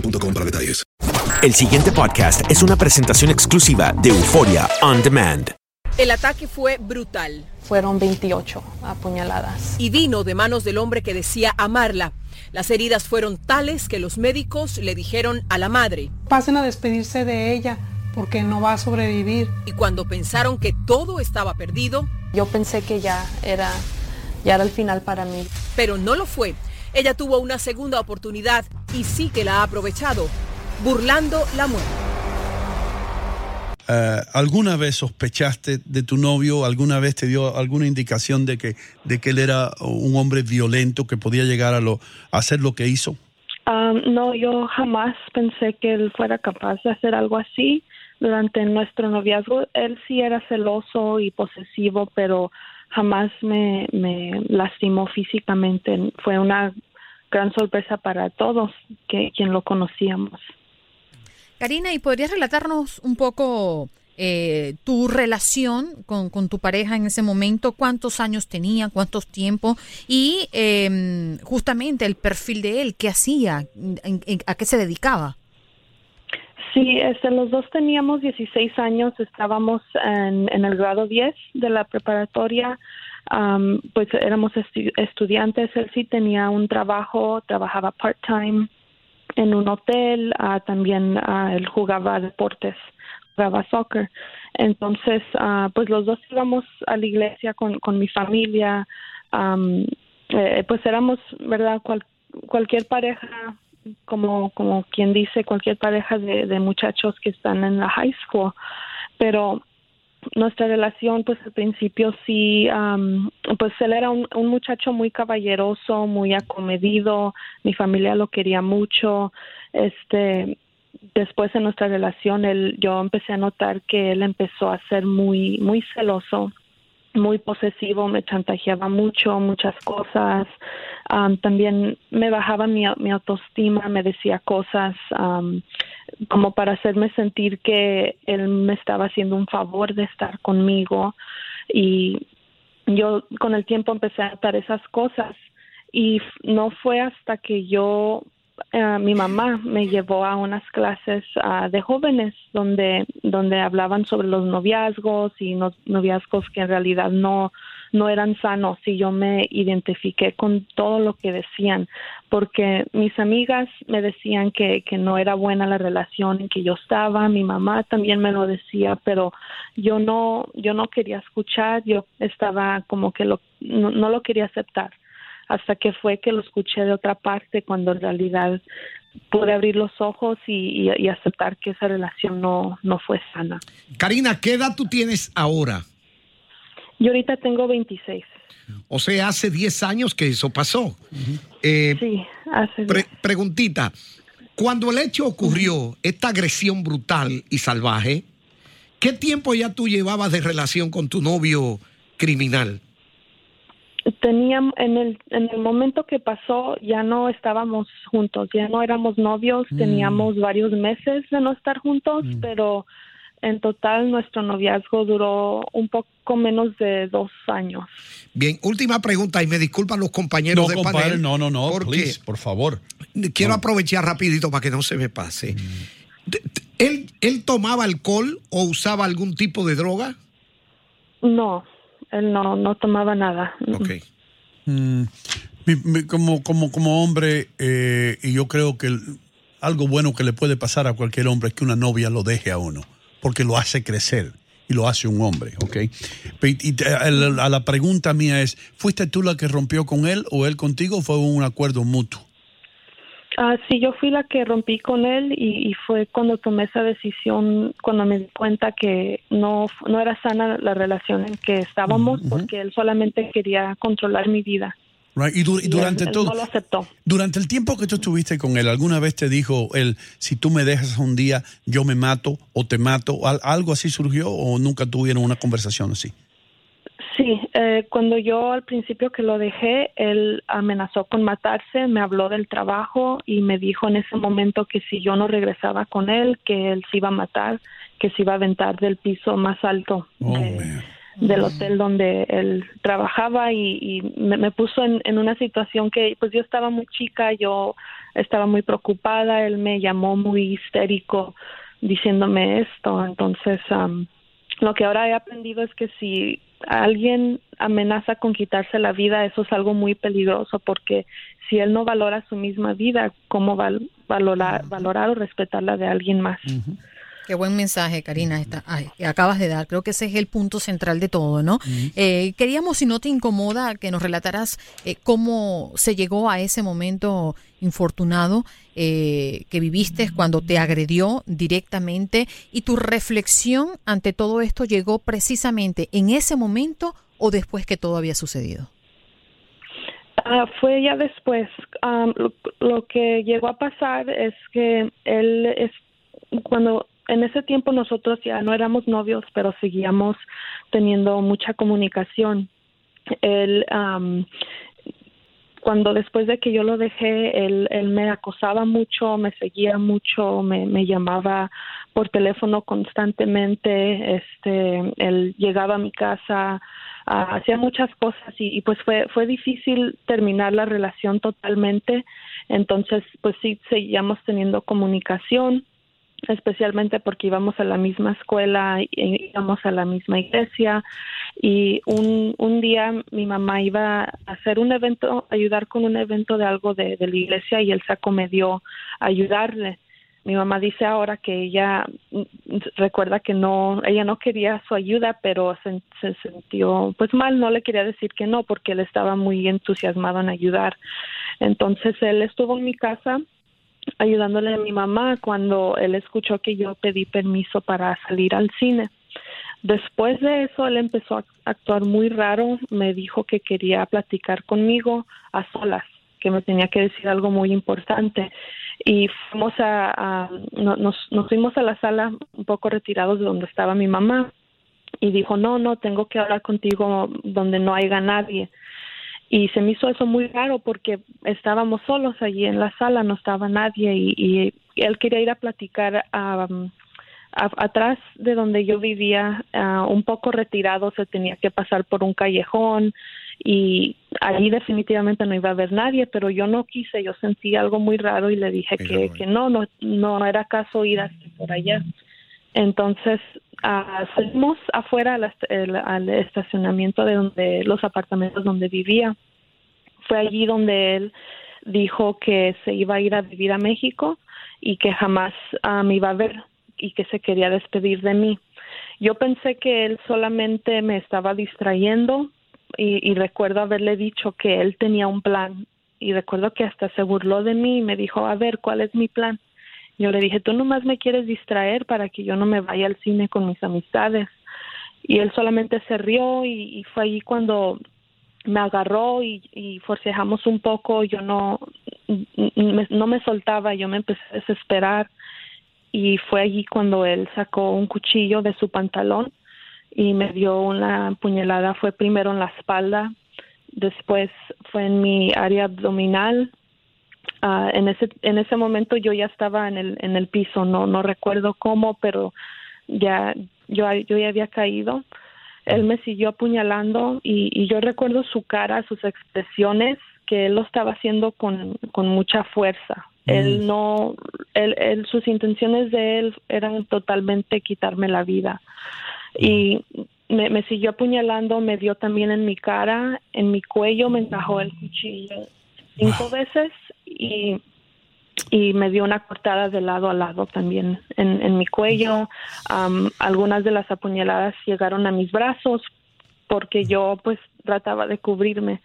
boostmobile.com para detalles. El siguiente podcast es una presentación exclusiva de Euforia On Demand. El ataque fue brutal Fueron 28 apuñaladas. y vino de manos del hombre que decía amarla. Las heridas fueron tales que los médicos le dijeron a la madre. Pasen a despedirse de ella porque no va a sobrevivir. Y cuando pensaron que todo estaba perdido, Yo pensé que ya era, ya era el final para mí. pero no lo fue. Ella tuvo una segunda oportunidad y sí que la ha aprovechado, burlando la muerte. Eh, ¿Alguna vez sospechaste de tu novio? ¿Alguna vez te dio alguna indicación de que, de que él era un hombre violento que podía llegar a, lo, a hacer lo que hizo? Um, no, yo jamás pensé que él fuera capaz de hacer algo así durante nuestro noviazgo. Él sí era celoso y posesivo, pero jamás me, me lastimó físicamente. Fue una gran sorpresa para todos que quien lo conocíamos. Karina, ¿y podrías relatarnos un poco eh, tu relación con, con tu pareja en ese momento? ¿Cuántos años tenía? ¿Cuántos tiempos? Y eh, justamente el perfil de él, ¿qué hacía? ¿En- en- ¿A qué se dedicaba? Sí, este, los dos teníamos 16 años, estábamos en, en el grado 10 de la preparatoria, am, pues éramos estu- estudiantes, él sí tenía un trabajo, trabajaba part-time en un hotel, ah, también ah, él jugaba deportes, jugaba soccer. Entonces, ah, pues los dos íbamos a la iglesia con, con mi familia, am, eh, pues éramos, ¿verdad? Cual- cualquier pareja como como quien dice cualquier pareja de, de muchachos que están en la high school pero nuestra relación pues al principio sí am, pues él era un, un muchacho muy caballeroso muy acomedido mi familia lo quería mucho este después en nuestra relación él yo empecé a notar que él empezó a ser muy muy celoso muy posesivo, me chantajeaba mucho, muchas cosas. Am, también me bajaba mi, mi autoestima, me decía cosas como para hacerme sentir que él me estaba haciendo un favor de estar conmigo. Y yo con el tiempo empecé a notar esas cosas. Y no fue hasta que yo eh, mi mamá me llevó a unas clases ah, de jóvenes donde donde hablaban sobre los noviazgos y no- noviazgos que en realidad no no eran sanos. Y yo me identifiqué con todo lo que decían porque mis amigas me decían que, que no era buena la relación en que yo estaba. Mi mamá también me lo decía pero yo no yo no quería escuchar. Yo estaba como que lo no, no lo quería aceptar hasta que fue que lo escuché de otra parte cuando en realidad pude abrir los ojos y, y- y aceptar que esa relación no, no fue sana. Karina, ¿qué edad tú tienes ahora? Yo ahorita tengo 26. O sea, hace 10 años que eso pasó. Eh, sí, hace pre- preguntita, cuando el hecho ocurrió, esta agresión brutal y salvaje, ¿qué tiempo ya tú llevabas de relación con tu novio criminal? Teníamos, en el, en el momento que pasó, ya no estábamos juntos, ya no éramos novios, Mm. teníamos varios meses de no estar juntos, pero en total nuestro noviazgo duró un poco menos de dos años. Bien, última pregunta y me disculpan los compañeros No, de compadre, panel. no, no, no, porque please, por favor. Quiero aprovechar rapidito para que no se me pase. D- ¿Él, ¿Él tomaba alcohol o usaba algún tipo de droga? No, él no, no tomaba nada. Mm, mi- mi- como, como, como hombre, eh, y yo creo que el- algo bueno que le puede pasar a cualquier hombre es que una novia lo deje a uno, porque lo hace crecer y lo hace un hombre, ¿ok? Y te- a la, a la pregunta mía es, ¿fuiste tú la que rompió con él o él contigo o fue un acuerdo mutuo? Ah, sí, yo fui la que rompí con él y, y fue cuando tomé esa decisión, cuando me di cuenta que no, no era sana la relación en que estábamos, porque él solamente quería controlar mi vida. Right? Y, du- y Y durante él todo, no lo aceptó. durante el tiempo que tú estuviste con él, ¿alguna vez te dijo él, si tú me dejas un día, yo me mato o te mato? ¿Al- ¿Algo así surgió o nunca tuvieron una conversación así? Sí, eh, cuando yo al principio que lo dejé, él amenazó con matarse, me habló del trabajo y me dijo en ese momento que si yo no regresaba con él, que él se iba a matar, que se iba a aventar del piso más alto de- del hotel donde él trabajaba y, y me, me puso en, en una situación que pues yo estaba muy chica, yo estaba muy preocupada, él me llamó muy histérico diciéndome esto, entonces am, lo que ahora he aprendido es que si alguien amenaza con quitarse la vida, eso es algo muy peligroso porque si él no valora su misma vida, ¿cómo va a valorar, valorar o respetar la de alguien más? Qué buen mensaje, Karina, esta- ay, que acabas de dar. Creo que ese es el punto central de todo, ¿no? Eh, queríamos, si no te incomoda, que nos relataras eh, cómo se llegó a ese momento infortunado eh, que viviste cuando te agredió directamente y tu reflexión ante todo esto llegó precisamente en ese momento o después que todo había sucedido. Ah, fue ya después. Am, lo, lo que llegó a pasar es que él es cuando en ese tiempo nosotros ya no éramos novios, pero seguíamos teniendo mucha comunicación. Él am, cuando después de que yo lo dejé, él, él me acosaba mucho, me seguía mucho, me, me llamaba por teléfono constantemente, este, él llegaba a mi casa, ah, hacía muchas cosas y, y pues fue, fue difícil terminar la relación totalmente, entonces pues sí seguíamos teniendo comunicación, especialmente porque íbamos a la misma escuela, íbamos a la misma iglesia y un, un día mi mamá iba a hacer un evento, ayudar con un evento de algo de, la iglesia y él se acomedió a ayudarle. Mi mamá dice ahora que ella mm, recuerda que no, ella no quería su ayuda, pero se, se sintió pues mal, no le quería decir que no porque él estaba muy entusiasmado en ayudar. Entonces él estuvo en mi casa ayudándole a mi mamá cuando él escuchó que yo pedí permiso para salir al cine. Después de eso, él empezó a actuar muy raro, me dijo que quería platicar conmigo a solas, que me tenía que decir algo muy importante. Y fuimos a, a- no- nos, nos fuimos a la sala un poco retirados de donde estaba mi mamá y dijo, no, no, tengo que hablar contigo donde no haya nadie. Y se me hizo eso muy raro porque estábamos solos allí en la sala, no estaba nadie y, y él quería ir a platicar a, a- atrás de donde yo vivía, ah, un poco retirado, se tenía que pasar por un callejón y allí definitivamente no iba a haber nadie, pero yo no quise, yo sentí algo muy raro y le dije que, que no, no, no era caso ir hasta por allá. Entonces ah, salimos afuera al, estacionamiento de donde los apartamentos donde vivía. Fue allí donde él dijo que se iba a ir a vivir a México y que jamás ah, me iba a ver y que se quería despedir de mí. Yo pensé que él solamente me estaba distrayendo y, y recuerdo haberle dicho que él tenía un plan y recuerdo que hasta se burló de mí y me dijo, a ver, ¿cuál es mi plan? Yo le dije, tú nomás me quieres distraer para que yo no me vaya al cine con mis amistades. Y él solamente se rió y, fue allí cuando me agarró y, y forcejamos un poco. Yo no, me- no me soltaba, yo me empecé a desesperar. Y fue allí cuando él sacó un cuchillo de su pantalón y me dio una puñalada. Fue primero en la espalda, después fue en mi área abdominal. Ah, en ese en ese momento yo ya estaba en el en el piso, no no recuerdo cómo, pero ya yo yo ya había caído. Él me siguió apuñalando y, y yo recuerdo su cara, sus expresiones, que él lo estaba haciendo con, con mucha fuerza. Él no, él, él, sus intenciones de él eran totalmente quitarme la vida. Y me, me siguió apuñalando, me dio también en mi cara, en mi cuello, me encajó el cuchillo cinco veces y, y me dio una cortada de lado a lado también en, en mi cuello. Am, algunas de las apuñaladas llegaron a mis brazos porque yo pues trataba de cubrirme.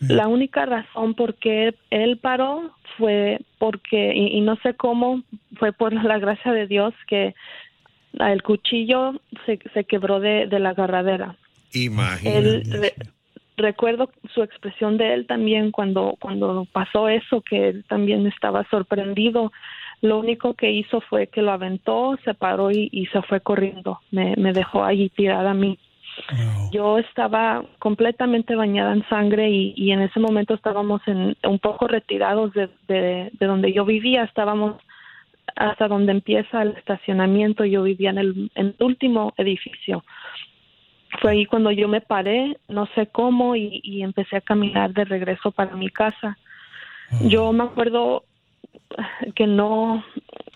La única razón por qué él paró fue porque, y, y no sé cómo, fue por la gracia de Dios que el cuchillo se, se quebró de, de la agarradera. Imagínate. Él, recuerdo su expresión de él también cuando, cuando pasó eso, que él también estaba sorprendido. Lo único que hizo fue que lo aventó, se paró y, y se fue corriendo. Me, me dejó allí tirada a mí. Yo estaba completamente bañada en sangre y, y en ese momento estábamos en, un poco retirados de, de, de donde yo vivía. Estábamos hasta donde empieza el estacionamiento. Yo vivía en el, en el último edificio fue ahí cuando yo me paré, no sé cómo, y, y empecé a caminar de regreso para mi casa. Yo me acuerdo que no,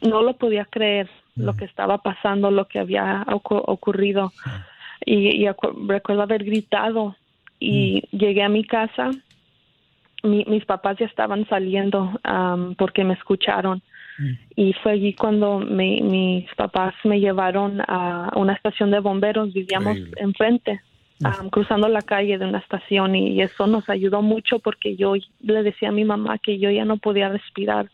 no lo podía creer lo que estaba pasando, lo que había ocu- ocurrido. Y, recuerdo haber gritado y llegué a mi casa. Mi- mis papás ya estaban saliendo porque me escucharon y fue allí cuando me- mis papás me llevaron a una estación de bomberos, vivíamos enfrente, am, cruzando la calle de una estación y, eso nos ayudó mucho porque yo le decía a mi mamá que yo ya no podía respirar,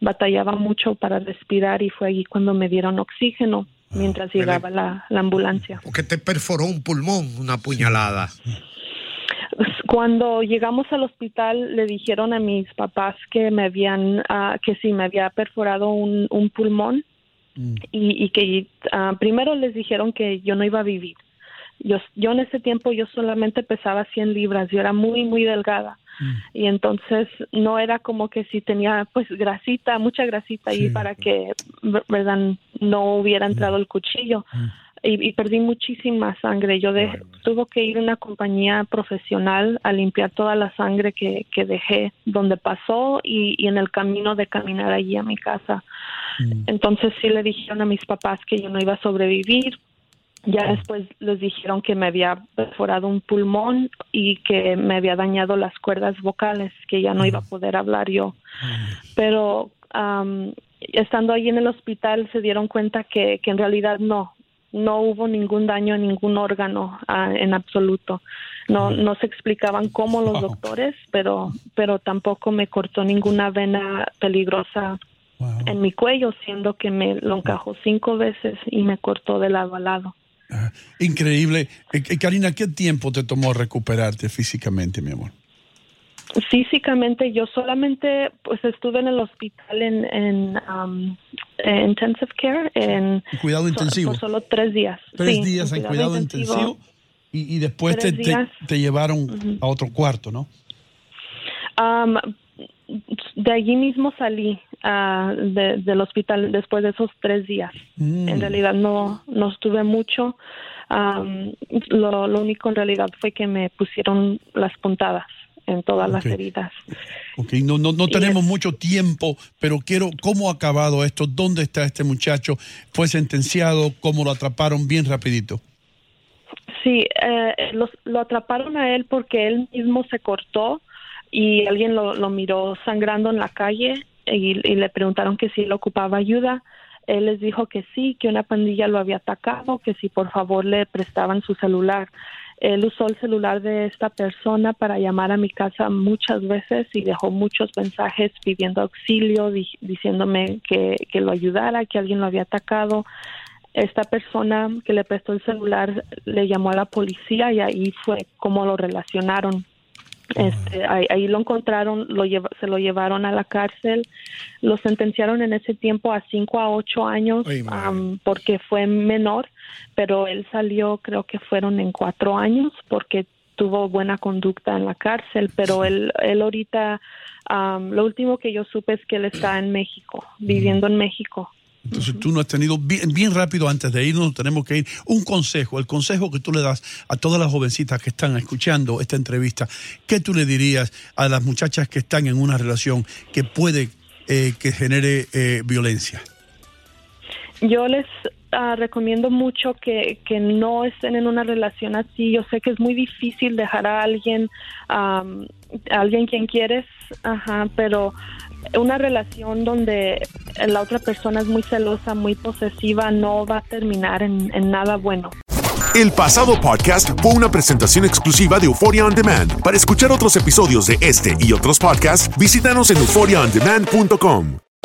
batallaba mucho para respirar y fue allí cuando me dieron oxígeno mientras llegaba la, la ambulancia. Porque te perforó un pulmón, una puñalada. Cuando llegamos al hospital le dijeron a mis papás que me habían, ah, que sí me había perforado un, un pulmón y, y que ah, primero les dijeron que yo no iba a vivir. Yo, yo en ese tiempo yo solamente pesaba 100 libras, yo era muy, muy delgada. Y entonces no era como que si tenía pues grasita, mucha grasita ahí para que, ver- verdad, no hubiera entrado el cuchillo. Y, y perdí muchísima sangre. Yo de, tuve que ir a una compañía profesional a limpiar toda la sangre que, que dejé donde pasó y, y en el camino de caminar allí a mi casa. Entonces sí le dijeron a mis papás que yo no iba a sobrevivir. Ya después les dijeron que me había perforado un pulmón y que me había dañado las cuerdas vocales, que ya no iba a poder hablar yo. Pero am, estando ahí en el hospital se dieron cuenta que, que en realidad no, no hubo ningún daño a ningún órgano ah, en absoluto. No, no se explicaban cómo los doctores, pero, pero tampoco me cortó ninguna vena peligrosa en mi cuello, siendo que me lo encajó cinco veces y me cortó de lado a lado. Increíble. Eh, eh, Karina, ¿qué tiempo te tomó recuperarte físicamente, mi amor? Físicamente yo solamente pues estuve en el hospital en, en um, en intensive care en Cuidado so- intensivo. por solo tres días. Tres Sí, días en cuidado intensivo y, y después te, te- llevaron a otro cuarto, ¿no? Um, de allí mismo salí ah, de- del hospital después de esos tres días. Mm. En realidad no, no estuve mucho. Am, lo, lo único en realidad fue que me pusieron las puntadas en todas las heridas. Ok, no, no, no tenemos mucho tiempo, pero quiero, ¿cómo ha acabado esto? ¿Dónde está este muchacho? ¿Fue sentenciado? ¿Cómo lo atraparon? Bien rapidito. Sí, eh, los- lo atraparon a él porque él mismo se cortó y alguien lo, lo miró sangrando en la calle y, y le preguntaron que si él ocupaba ayuda. Él les dijo que sí, que una pandilla lo había atacado, que si por favor le prestaban su celular. Él usó el celular de esta persona para llamar a mi casa muchas veces y dejó muchos mensajes pidiendo auxilio, diciéndome que, que lo ayudara, que alguien lo había atacado. Esta persona que le prestó el celular le llamó a la policía y ahí fue como lo relacionaron. Este, ahí, lo encontraron, lo se lo llevaron a la cárcel, lo sentenciaron en ese tiempo a 5 a 8 años porque fue menor, pero él salió, creo que fueron en 4 años porque tuvo buena conducta en la cárcel, pero él, él ahorita, lo último que yo supe es que él está en México, viviendo en México. Entonces tú no has tenido, bien, bien rápido antes de irnos, tenemos que ir, un consejo, el consejo que tú le das a todas las jovencitas que están escuchando esta entrevista, ¿qué tú le dirías a las muchachas que están en una relación que puede eh, que genere eh, violencia? Yo les ah, recomiendo mucho que, que, no estén en una relación así. Yo sé que es muy difícil dejar a alguien, a alguien quien quieres, ajá, pero una relación donde la otra persona es muy celosa, muy posesiva, no va a terminar en, nada bueno. El pasado podcast fue una presentación exclusiva de Euphoria On Demand. Para escuchar otros episodios de este y otros podcasts, visítanos en euphoriaondemand.com.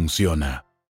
funciona.